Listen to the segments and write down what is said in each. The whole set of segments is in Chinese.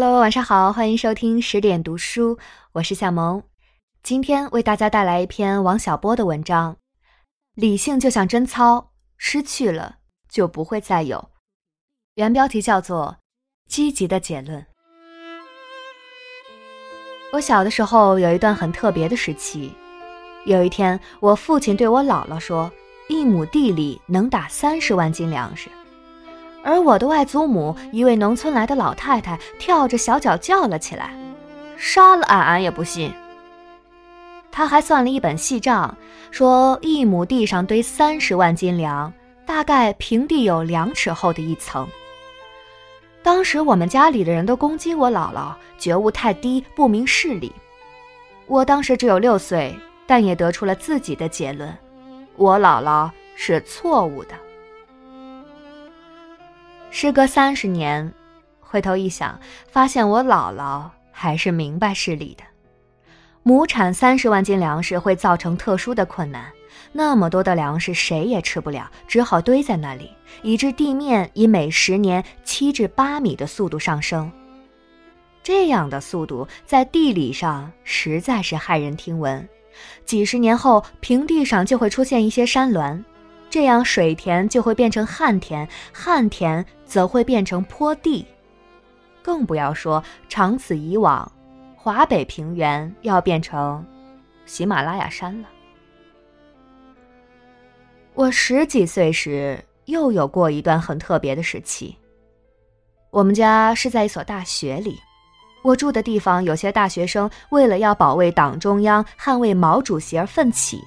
Hello，晚上好，欢迎收听十点读书，我是夏萌。今天为大家带来一篇王小波的文章，《理性就像贞操，失去了就不会再有》。原标题叫做《积极的结论》。我小的时候有一段很特别的时期，有一天，我父亲对我姥姥说：“一亩地里能打三十万斤粮食。”而我的外祖母，一位农村来的老太太，跳着小脚叫了起来：“杀了俺，俺也不信。”他还算了一本细账，说一亩地上堆三十万斤粮，大概平地有两尺厚的一层。当时我们家里的人都攻击我姥姥觉悟太低，不明事理。我当时只有六岁，但也得出了自己的结论：我姥姥是错误的。时隔三十年，回头一想，发现我姥姥还是明白事理的。亩产三十万斤粮食会造成特殊的困难，那么多的粮食谁也吃不了，只好堆在那里，以致地面以每十年七至八米的速度上升。这样的速度在地理上实在是骇人听闻。几十年后，平地上就会出现一些山峦。这样，水田就会变成旱田，旱田则会变成坡地，更不要说长此以往，华北平原要变成喜马拉雅山了。我十几岁时，又有过一段很特别的时期。我们家是在一所大学里，我住的地方有些大学生为了要保卫党中央、捍卫毛主席而奋起，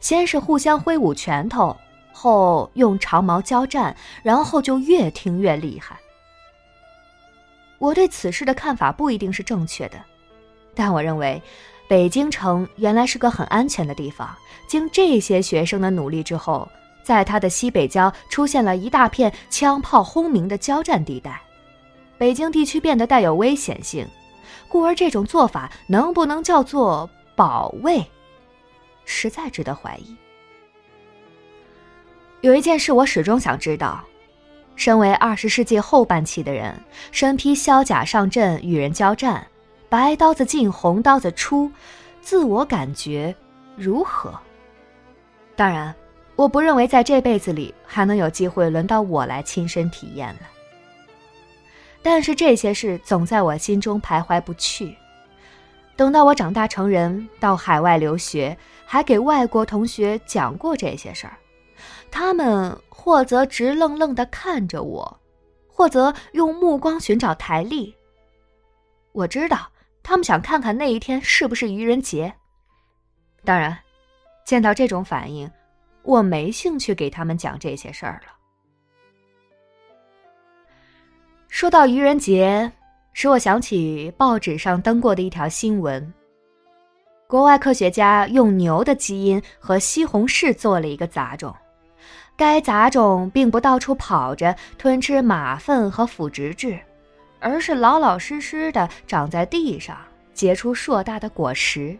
先是互相挥舞拳头。后用长矛交战，然后就越听越厉害。我对此事的看法不一定是正确的，但我认为，北京城原来是个很安全的地方。经这些学生的努力之后，在它的西北郊出现了一大片枪炮轰鸣的交战地带，北京地区变得带有危险性。故而这种做法能不能叫做保卫，实在值得怀疑。有一件事我始终想知道：身为二十世纪后半期的人，身披骁甲上阵与人交战，白刀子进红刀子出，自我感觉如何？当然，我不认为在这辈子里还能有机会轮到我来亲身体验了。但是这些事总在我心中徘徊不去。等到我长大成人，到海外留学，还给外国同学讲过这些事儿。他们或则直愣愣地看着我，或则用目光寻找台历。我知道他们想看看那一天是不是愚人节。当然，见到这种反应，我没兴趣给他们讲这些事儿了。说到愚人节，使我想起报纸上登过的一条新闻：国外科学家用牛的基因和西红柿做了一个杂种。该杂种并不到处跑着吞吃马粪和腐殖质，而是老老实实的长在地上，结出硕大的果实。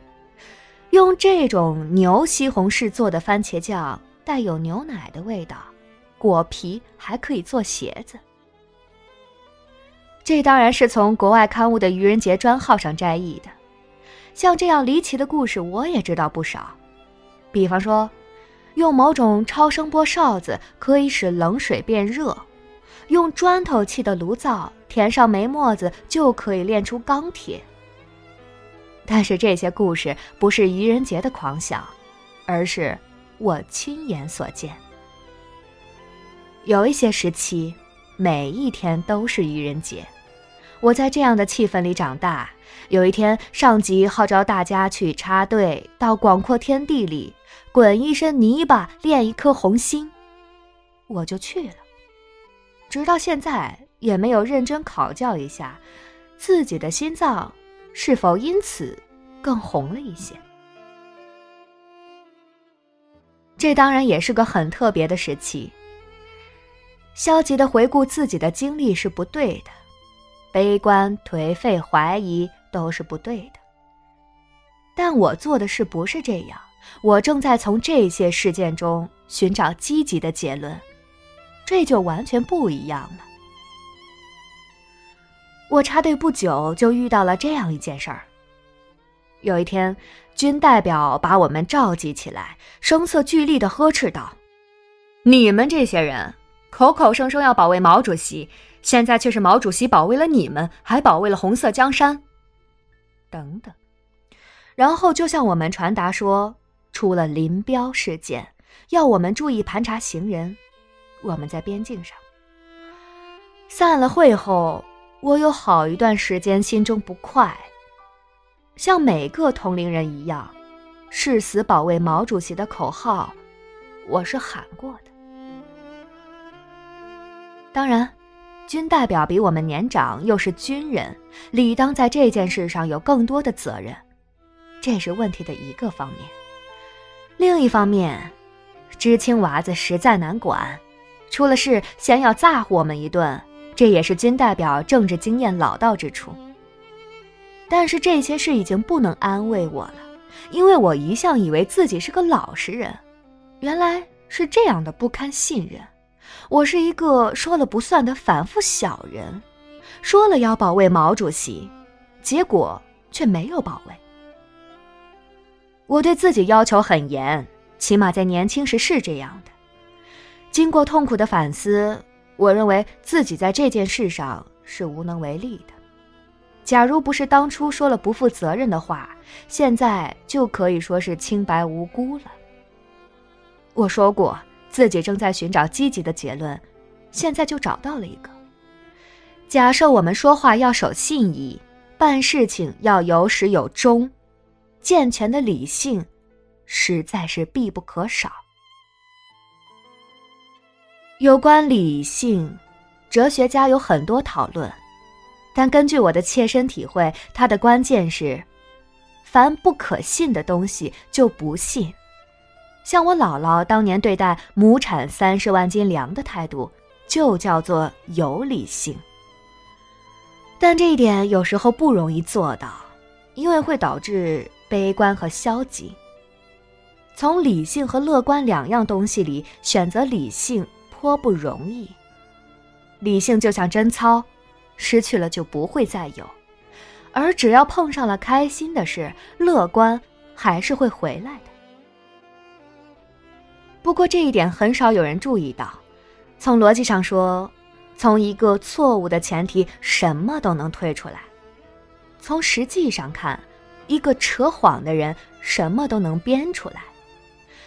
用这种牛西红柿做的番茄酱带有牛奶的味道，果皮还可以做鞋子。这当然是从国外刊物的愚人节专号上摘译的。像这样离奇的故事，我也知道不少，比方说。用某种超声波哨子可以使冷水变热，用砖头砌的炉灶填上煤沫子就可以炼出钢铁。但是这些故事不是愚人节的狂想，而是我亲眼所见。有一些时期，每一天都是愚人节，我在这样的气氛里长大。有一天，上级号召大家去插队到广阔天地里。滚一身泥巴练一颗红心，我就去了。直到现在也没有认真考教一下，自己的心脏是否因此更红了一些。这当然也是个很特别的时期。消极的回顾自己的经历是不对的，悲观、颓废、怀疑都是不对的。但我做的事不是这样。我正在从这些事件中寻找积极的结论，这就完全不一样了。我插队不久就遇到了这样一件事儿。有一天，军代表把我们召集起来，声色俱厉地呵斥道：“你们这些人，口口声声要保卫毛主席，现在却是毛主席保卫了你们，还保卫了红色江山。”等等，然后就向我们传达说，出了林彪事件，要我们注意盘查行人。我们在边境上。散了会后，我有好一段时间心中不快。像每个同龄人一样，誓死保卫毛主席的口号，我是喊过的。当然，军代表比我们年长，又是军人，理当在这件事上有更多的责任，这是问题的一个方面。另一方面，知青娃子实在难管，出了事先要咋呼我们一顿，这也是军代表政治经验老道之处。但是这些事已经不能安慰我了，因为我一向以为自己是个老实人，原来是这样的不堪信任。我是一个说了不算的反复小人，说了要保卫毛主席，结果却没有保卫。我对自己要求很严，起码在年轻时是这样的。经过痛苦的反思，我认为自己在这件事上是无能为力的。假如不是当初说了不负责任的话，现在就可以说是清白无辜了。我说过自己正在寻找积极的结论，现在就找到了一个。假设我们说话要守信义，办事情要有始有终，健全的理性实在是必不可少。有关理性，哲学家有很多讨论。但根据我的切身体会，它的关键是，凡不可信的东西就不信。像我姥姥当年对待亩产三十万斤粮的态度，就叫做有理性。但这一点有时候不容易做到，因为会导致悲观和消极。从理性和乐观两样东西里选择理性颇不容易。理性就像贞操。失去了就不会再有，而只要碰上了开心的事，乐观还是会回来的。不过这一点很少有人注意到。从逻辑上说，从一个错误的前提，什么都能推出来；从实际上看，一个扯谎的人，什么都能编出来。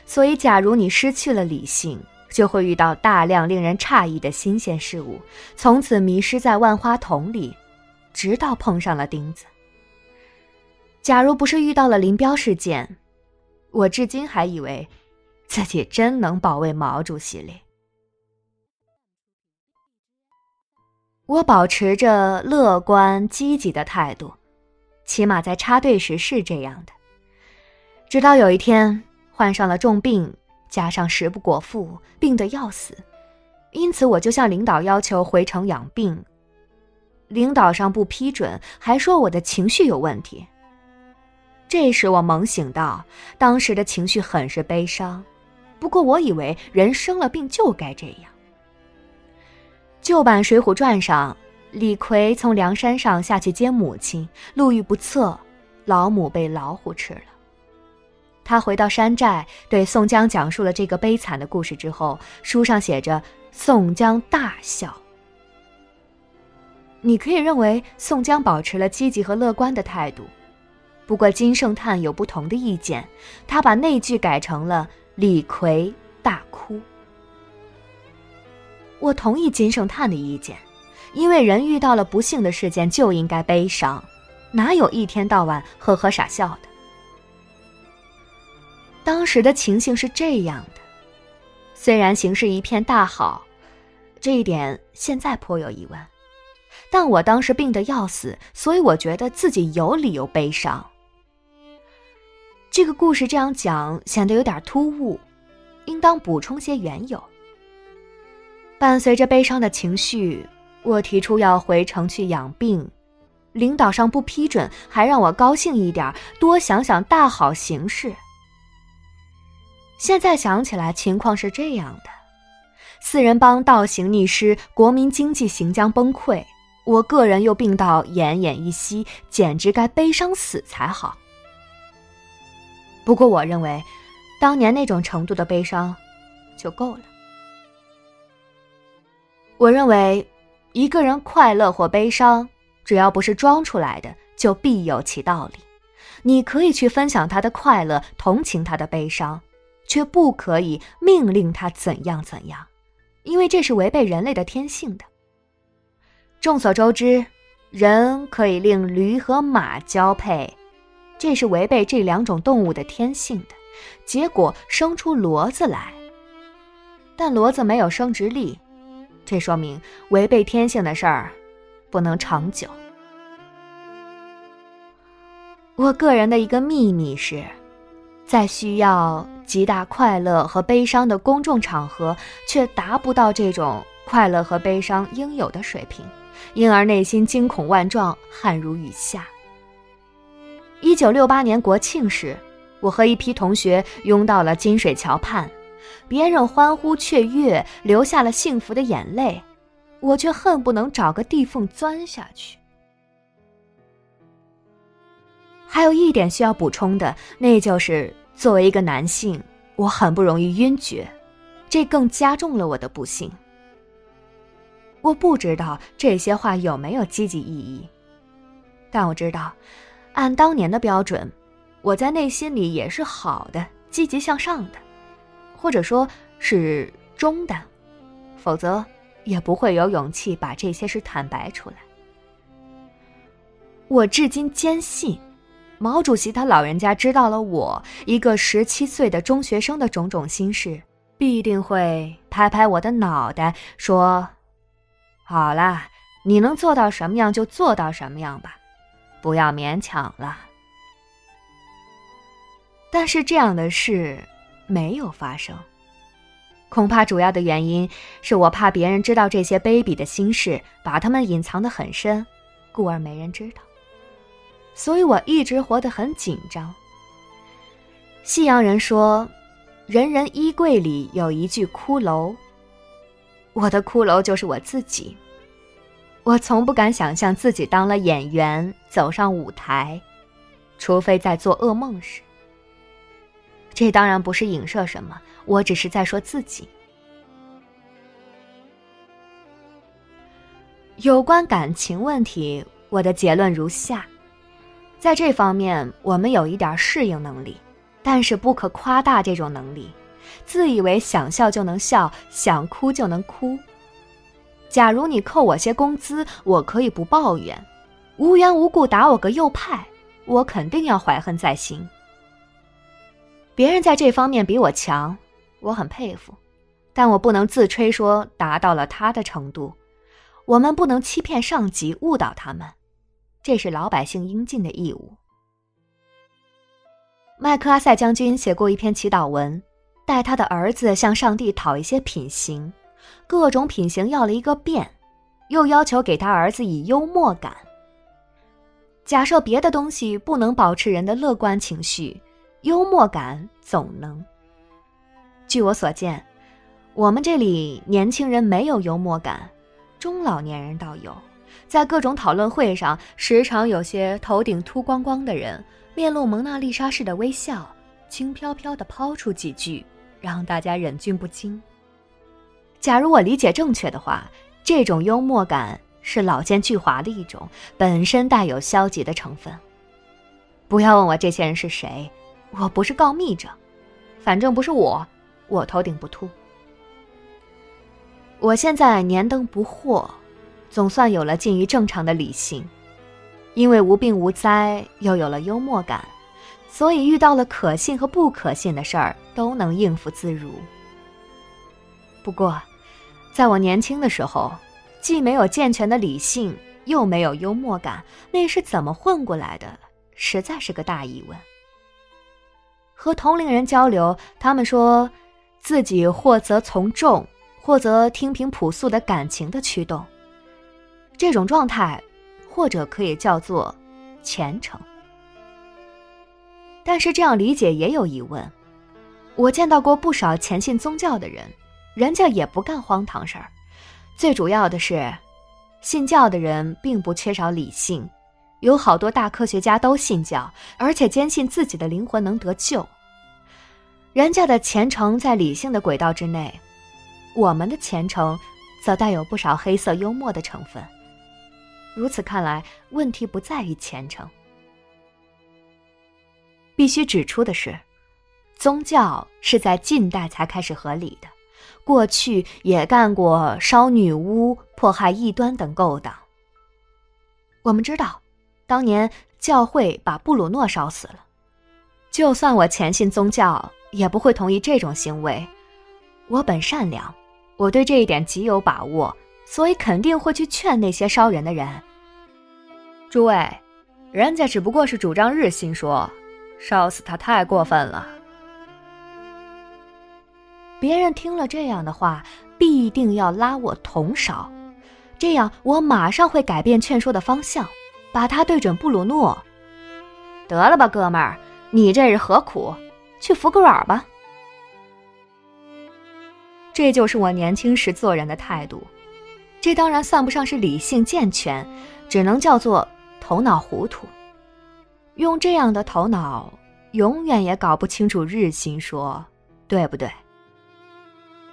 所以，假如你失去了理性，就会遇到大量令人诧异的新鲜事物，从此迷失在万花筒里，直到碰上了钉子。假如不是遇到了林彪事件，我至今还以为自己真能保卫毛主席嘞。我保持着乐观积极的态度，起码在插队时是这样的。直到有一天患上了重病。加上食不果腹，病得要死，因此我就向领导要求回城养病。领导上不批准，还说我的情绪有问题。这时我猛醒到，当时的情绪很是悲伤。不过我以为人生了病就该这样。旧版《水浒传》上，李逵从梁山上下去接母亲，路遇不测，老母被老虎吃了。他回到山寨，对宋江讲述了这个悲惨的故事之后，书上写着：“宋江大笑。”你可以认为宋江保持了积极和乐观的态度，不过金圣叹有不同的意见，他把那句改成了“李逵大哭”。我同意金圣叹的意见，因为人遇到了不幸的事件就应该悲伤，哪有一天到晚呵呵傻笑的？当时的情形是这样的，虽然形势一片大好，这一点现在颇有疑问，但我当时病得要死，所以我觉得自己有理由悲伤。这个故事这样讲显得有点突兀，应当补充些缘由。伴随着悲伤的情绪，我提出要回城去养病，领导上不批准，还让我高兴一点，多想想大好形势。现在想起来，情况是这样的：四人帮倒行逆施，国民经济行将崩溃，我个人又病到奄奄一息，简直该悲伤死才好。不过，我认为，当年那种程度的悲伤，就够了。我认为，一个人快乐或悲伤，只要不是装出来的，就必有其道理。你可以去分享他的快乐，同情他的悲伤，却不可以命令他怎样怎样，因为这是违背人类的天性的。众所周知，人可以令驴和马交配，这是违背这两种动物的天性的，结果生出骡子来。但骡子没有生殖力，这说明违背天性的事儿不能长久。我个人的一个秘密是，在需要极大快乐和悲伤的公众场合，却达不到这种快乐和悲伤应有的水平。因而内心惊恐万状，汗如雨下。一九六八年国庆时，我和一批同学拥到了金水桥畔，别人欢呼雀跃，流下了幸福的眼泪，我却恨不能找个地缝钻下去。还有一点需要补充的，那就是作为一个男性，我很不容易晕厥，这更加重了我的不幸。我不知道这些话有没有积极意义，但我知道，按当年的标准，我在内心里也是好的、积极向上的，或者说是中的，否则也不会有勇气把这些事坦白出来。我至今坚信，毛主席他老人家知道了我一个十七岁的中学生的种种心事，必定会拍拍我的脑袋说。好啦，你能做到什么样就做到什么样吧，不要勉强了。但是这样的事没有发生，恐怕主要的原因是我怕别人知道这些卑鄙的心事，把他们隐藏得很深，故而没人知道。所以我一直活得很紧张。西洋人说，人人衣柜里有一具骷髅。我的骷髅就是我自己。我从不敢想象自己当了演员走上舞台，除非在做噩梦时。这当然不是影射什么，我只是在说自己。有关感情问题，我的结论如下：在这方面，我们有一点适应能力，但是不可夸大这种能力。自以为想笑就能笑，想哭就能哭。假如你扣我些工资，我可以不抱怨；无缘无故打我个右派，我肯定要怀恨在心。别人在这方面比我强，我很佩服，但我不能自吹说达到了他的程度。我们不能欺骗上级，误导他们，这是老百姓应尽的义务。麦克阿塞将军写过一篇祈祷文。带他的儿子向上帝讨一些品行，各种品行要了一个遍，又要求给他儿子以幽默感。假设别的东西不能保持人的乐观情绪，幽默感总能。据我所见，我们这里年轻人没有幽默感，中老年人倒有，在各种讨论会上，时常有些头顶秃光光的人，面露蒙娜丽莎式的微笑，轻飘飘地抛出几句。让大家忍俊不禁。假如我理解正确的话，这种幽默感是老奸巨猾的一种，本身带有消极的成分。不要问我这些人是谁，我不是告密者，反正不是我，我头顶不秃。我现在年登不惑，总算有了近于正常的理性，因为无病无灾，又有了幽默感。所以遇到了可信和不可信的事儿，都能应付自如。不过，在我年轻的时候，既没有健全的理性，又没有幽默感，那是怎么混过来的？实在是个大疑问。和同龄人交流，他们说自己或则从众，或则听凭朴素的感情的驱动。这种状态，或者可以叫做虔诚。但是这样理解也有疑问。我见到过不少虔信宗教的人，人家也不干荒唐事儿。最主要的是，信教的人并不缺少理性，有好多大科学家都信教，而且坚信自己的灵魂能得救。人家的虔诚在理性的轨道之内，我们的虔诚则带有不少黑色幽默的成分。如此看来，问题不在于虔诚。必须指出的是，宗教是在近代才开始合理的，过去也干过烧女巫、迫害异端等勾当。我们知道，当年教会把布鲁诺烧死了。就算我虔信宗教，也不会同意这种行为。我本善良，我对这一点极有把握，所以肯定会去劝那些烧人的人。诸位，人家只不过是主张日心说。烧死他太过分了！别人听了这样的话，必定要拉我同烧，这样我马上会改变劝说的方向，把他对准布鲁诺。得了吧，哥们儿，你这是何苦？去服个软吧。这就是我年轻时做人的态度。这当然算不上是理性健全，只能叫做头脑糊涂。用这样的头脑，永远也搞不清楚日心说，对不对？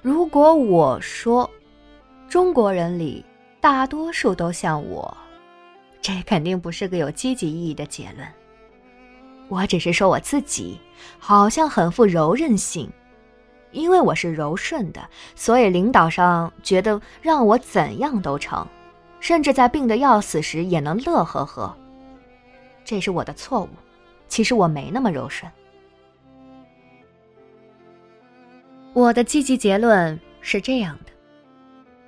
如果我说，中国人里大多数都像我，这肯定不是个有积极意义的结论。我只是说我自己好像很富柔韧性，因为我是柔顺的，所以领导上觉得让我怎样都成，甚至在病得要死时也能乐呵呵。这是我的错误，其实我没那么柔顺。我的积极结论是这样的：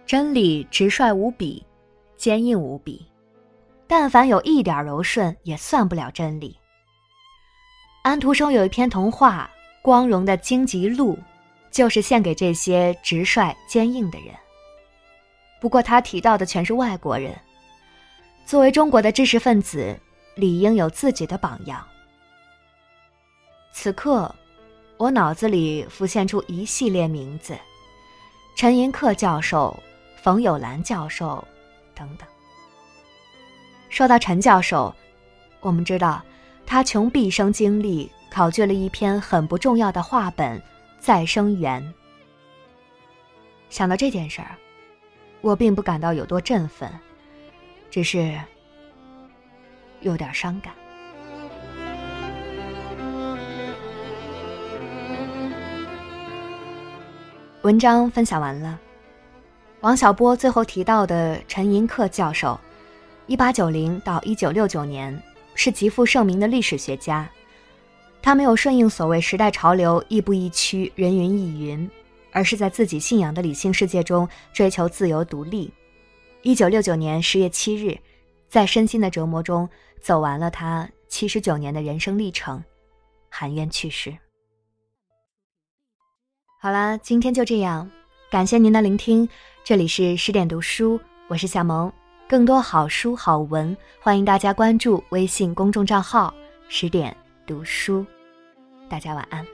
真理直率无比，坚硬无比，但凡有一点柔顺，也算不了真理。安徒生有一篇童话《光荣的荆棘路》，就是献给这些直率坚硬的人。不过他提到的全是外国人，作为中国的知识分子。理应有自己的榜样。此刻，我脑子里浮现出一系列名字：陈寅恪教授、冯友兰教授，等等。说到陈教授，我们知道他穷毕生精力考据了一篇很不重要的话本《再生缘》。想到这件事儿，我并不感到有多振奋，只是。有点伤感。文章分享完了。王小波最后提到的陈寅恪教授，一八九零到一九六九年，是极负盛名的历史学家。他没有顺应所谓时代潮流，亦步亦趋，人云亦云，而是在自己信仰的理性世界中追求自由独立。一九六九年十月七日，在身心的折磨中。走完了他七十九年的人生历程，含冤去世。好了，今天就这样，感谢您的聆听。这里是十点读书，我是小萌。更多好书好文，欢迎大家关注微信公众账号“十点读书”。大家晚安。